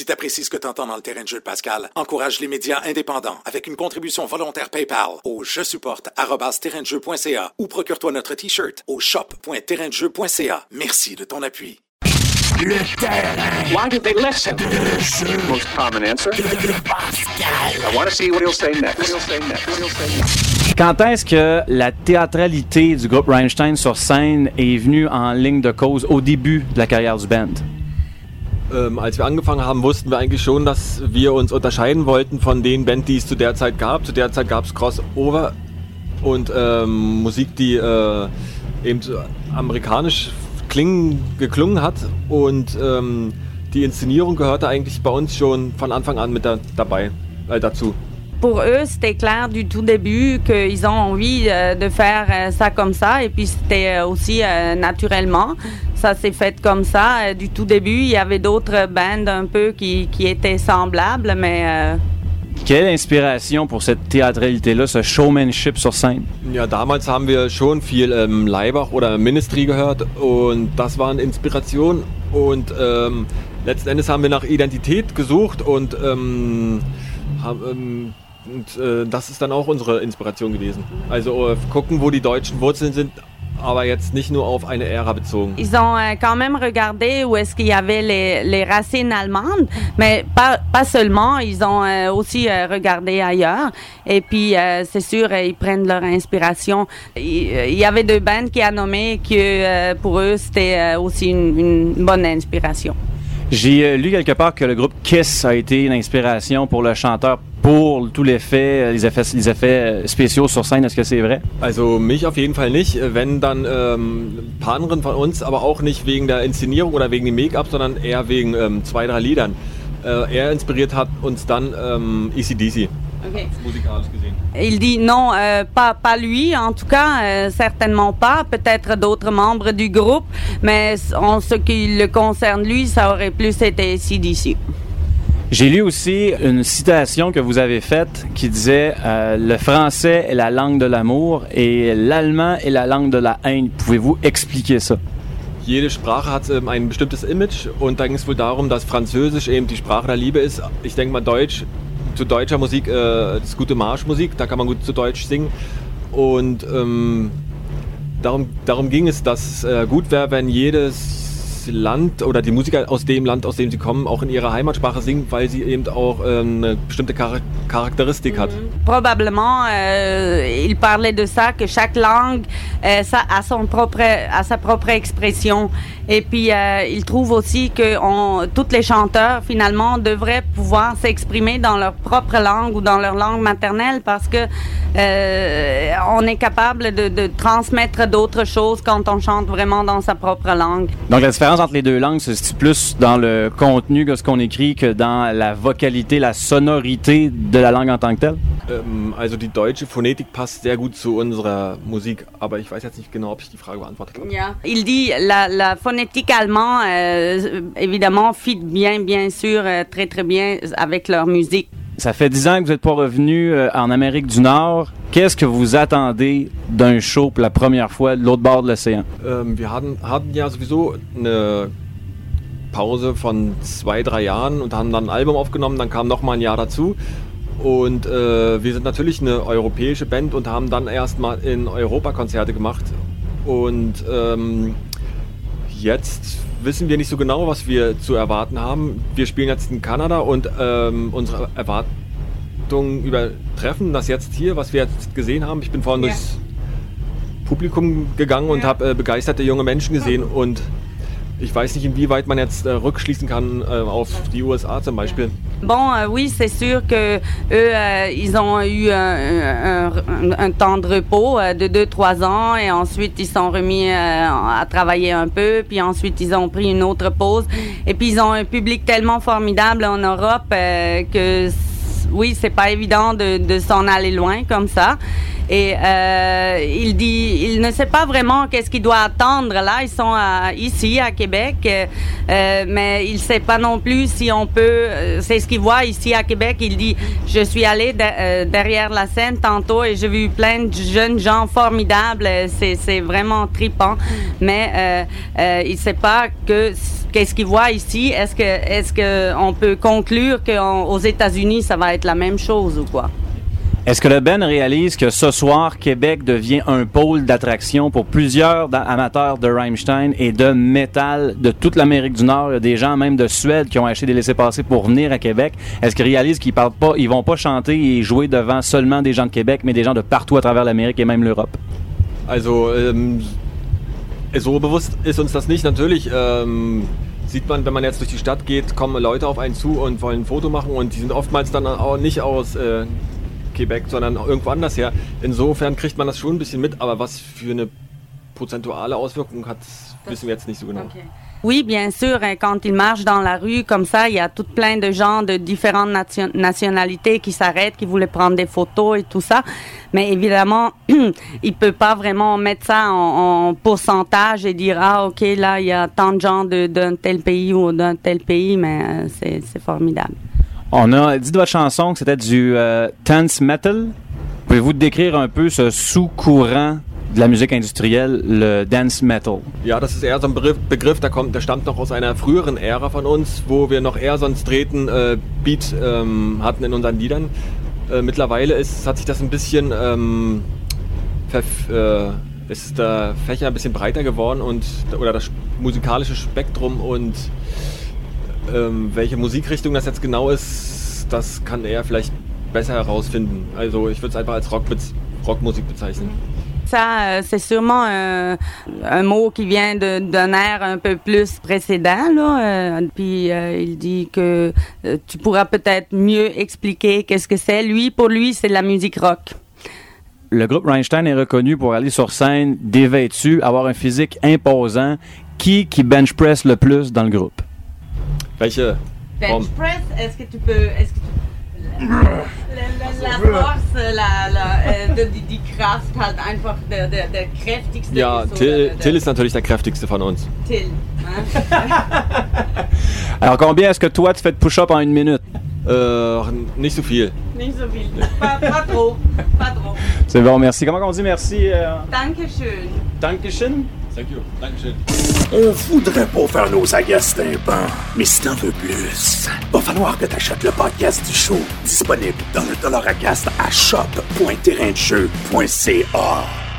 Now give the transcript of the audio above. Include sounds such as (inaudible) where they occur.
Si tu apprécies ce que tu entends dans le terrain de jeu de Pascal, encourage les médias indépendants avec une contribution volontaire PayPal au je supporte ou procure-toi notre t-shirt au shop.terraindejeu.ca. Merci de ton appui. Le terrain. Why did they listen? De jeu. Most common answer? De Pascal. I want to see what he'll say next. What he'll say next. What he'll say next. Quand est-ce que la théâtralité du groupe Reinstein sur scène est venue en ligne de cause au début de la carrière du band? Ähm, als wir angefangen haben, wussten wir eigentlich schon, dass wir uns unterscheiden wollten von den Bands, die es zu der Zeit gab. Zu der Zeit gab es Crossover und ähm, Musik, die äh, eben amerikanisch klingen, geklungen hat. Und ähm, die Inszenierung gehörte eigentlich bei uns schon von Anfang an mit da, dabei, äh, dazu. Pour eux, c'était clair du tout début qu'ils ont envie euh, de faire euh, ça comme ça. Et puis c'était euh, aussi euh, naturellement. Ça s'est fait comme ça. Euh, Du tout début, il y avait d'autres bands un peu qui, qui étaient semblables, mais euh, Quelle inspiration pour cette théâtralité-là, ce showmanship sur scène? Ja, damals haben wir schon viel ähm, Leibach oder Ministry gehört und das waren Inspirationen und ähm, letzten Endes haben wir nach Identität gesucht und, ähm, haben, ähm, und äh, das ist dann auch unsere Inspiration gewesen. Also äh, gucken, wo die deutschen Wurzeln sind, aber jetzt nicht nur auf eine Ära bezogen. ils ont euh, quand même regardé où est-ce qu'il y avait les, les racines allemandes, mais pas, pas seulement, ils ont euh, aussi euh, regardé ailleurs. Et puis, c'est sûr, ils prennent leur inspiration. Il, y avait deux bands qui a nommé que euh, pour eux, c'était euh, aussi une, une bonne inspiration. J'ai lu quelque part que le groupe Kiss a été une inspiration pour le chanteur pour tous les effets, euh, les effets, les effets euh, spéciaux sur scène. Est-ce que c'est vrai? Also mich auf jeden Fall nicht, wenn dann ähm, ein paar anderen von uns, aber auch nicht wegen der Inszenierung oder wegen dem Make-up, sondern eher wegen ähm, zwei, drei Liedern. Äh, er inspiriert hat uns dann ähm, ECDC, musikalisch gesehen. Il dit non, euh, pas, pas lui, en tout cas, euh, certainement pas. Peut-être d'autres membres du groupe, mais en ce qui le concerne, lui, ça aurait plus été CDC. J'ai lu aussi une citation que vous avez faite qui disait euh, Le français est la langue de l'amour et l'allemand est la langue de la haine. Pouvez-vous expliquer ça? Jede Sprache hat ähm, ein bestimmtes Image und da ging es wohl darum, dass Französisch eben die Sprache der Liebe ist. Ich denke mal Deutsch, zu deutscher Musik, äh, ist gute Marschmusik, da kann man gut zu Deutsch singen. Und ähm, darum, darum ging es, dass es äh, gut wäre, wenn jedes Land oder die Musiker aus dem Land, aus dem sie kommen, auch in ihrer Heimatsprache singen, weil sie eben auch ähm, eine bestimmte Char Charakteristik hat. Probablement, euh, il parlait de ça, que chaque langue euh, ça, a, son propre, a sa propre expression. Et puis, euh, il trouve aussi que on, tous les chanteurs, finalement, devraient pouvoir s'exprimer dans leur propre langue ou dans leur langue maternelle parce que euh, on est capable de, de transmettre d'autres choses quand on chante vraiment dans sa propre langue. Donc la différence entre les deux langues se situe plus dans le contenu de ce qu'on écrit que dans la vocalité, la sonorité de la langue en tant que telle? Ähm, also die deutsche Phonetik passt sehr gut zu unserer Musik, aber ich weiß jetzt nicht genau, ob ich die Frage beantwortet habe. Il dit la, la phonétique allemande, euh, évidemment, fit bien, bien sûr, euh, très, très bien avec leur musique. Ça fait dix ans que vous n'êtes pas revenu euh, en Amérique du Nord. Qu'est-ce que vous attendez d'un show pour la première fois de l'autre bord de l'océan? Ähm, wir hatten, hatten ja sowieso eine Pause von zwei, drei Jahren und haben dann ein Album aufgenommen, dann kam noch mal ein Jahr dazu. Und äh, wir sind natürlich eine europäische Band und haben dann erstmal in Europa Konzerte gemacht. Und ähm, jetzt wissen wir nicht so genau, was wir zu erwarten haben. Wir spielen jetzt in Kanada und ähm, unsere Erwartungen übertreffen das jetzt hier, was wir jetzt gesehen haben. Ich bin vorhin Ja. durchs Publikum gegangen und Ja. habe äh, begeisterte junge Menschen gesehen und ich weiß nicht, inwieweit man jetzt äh, rückschließen kann äh, auf die USA zum Beispiel. Bon, euh, oui, c'est sûr que eux, euh, ils ont eu un, un- temps de repos euh, de 2-3 ans et ensuite ils sont remis euh, à travailler un peu, puis ensuite ils ont pris une autre pause et puis ils ont un public tellement formidable en Europe euh, que oui, c'est pas évident de, de s'en aller loin comme ça. Et euh, il dit, il ne sait pas vraiment qu'est-ce qu'il doit attendre. Là, ils sont ici à Québec, euh, mais il sait pas non plus si on peut. euh, c'est ce qu'il voit ici à Québec. Il dit, je suis allé de- derrière la scène tantôt et j'ai vu plein de jeunes gens formidables. C'est, vraiment tripant, mais il sait pas que qu'est-ce qu'il voit ici. Est-ce que, peut conclure qu'aux États-Unis ça va être la même chose ou quoi? Est-ce que le Ben réalise que ce soir, Québec devient un pôle d'attraction pour plusieurs amateurs de Rammstein et de métal de toute l'Amérique du Nord? Il y a des gens même de Suède qui ont acheté des laissés-passer pour venir à Québec. Est-ce qu'ils réalisent qu'ils parlent pas, ils vont pas chanter et jouer devant seulement des gens de Québec, mais des gens de partout à travers l'Amérique et même l'Europe? Also, ähm, so bewusst ist uns das nicht. Natürlich ähm, sieht man, wenn man jetzt durch die Stadt geht, kommen Leute auf einen zu und wollen ein Foto machen und die sind oftmals dann auch nicht aus äh, Quebec, sondern irgendwo anders her. Insofern kriegt man das schon ein bisschen mit, aber was für eine prozentuale Auswirkung hat, wissen wir jetzt nicht so genau. Oui, bien sûr. hein, Quand il marche dans la rue comme ça, il y a tout plein de gens de différentes nation- nationalités qui s'arrêtent, qui voulaient prendre des photos et tout ça. Mais évidemment, (clears throat) il peut pas vraiment mettre ça en, en pourcentage et dire ah ok là il y a tant de gens d'un tel pays ou d'un tel pays, mais euh, c'est formidable. On a dit de votre chanson que c'était du euh, dance metal. Pouvez-vous décrire un peu ce sous-courant de la musique industrielle, le dance metal? Ja, das ist eher so ein Begriff, Begriff der, kommt, der stammt noch aus einer früheren Ära von uns, wo wir noch eher so einen straighten äh, Beat ähm, hatten in unseren Liedern. Äh, mittlerweile ist, hat sich das ein bisschen, ähm, äh, ist der Fächer ein bisschen breiter geworden und oder das musikalische Spektrum und ähm, welche Musikrichtung das jetzt genau ist, das kann er vielleicht besser herausfinden. Also ich würde es einfach als Rock, Rockmusik bezeichnen. Ça, euh, c'est sûrement un, un mot qui vient d'un air un peu plus précédent. Là. euh, puis euh, il dit que euh, tu pourras peut-être mieux expliquer qu'est-ce que c'est. Lui, pour lui, c'est de la musique rock. Le groupe Rammstein est reconnu pour aller sur scène dévêtu, avoir un physique imposant. Qui qui bench press le plus dans le groupe? Welche Form? press, est-ce que tu peux... Est-ce que tu... La, force, la, la, de, die, die Kraft halt einfach der, der, der kräftigste Ja, ist, Till, der- Till ist natürlich der kräftigste von uns. Till. hein? (laughs) Alors, combien est-ce que toi, tu fais de push-up en une minute? Äh, nicht so viel. Nicht so viel. Pas, pas trop. Pas trop. C'est bon, merci. Comment on dit merci? Euh, Dankeschön. Dankeschön? On voudrait pas faire nos agaces tympans, mais si t'en veux plus, va falloir que t'achètes le podcast du show, disponible dans le Dollaracast à shop.terrainjeu.ca.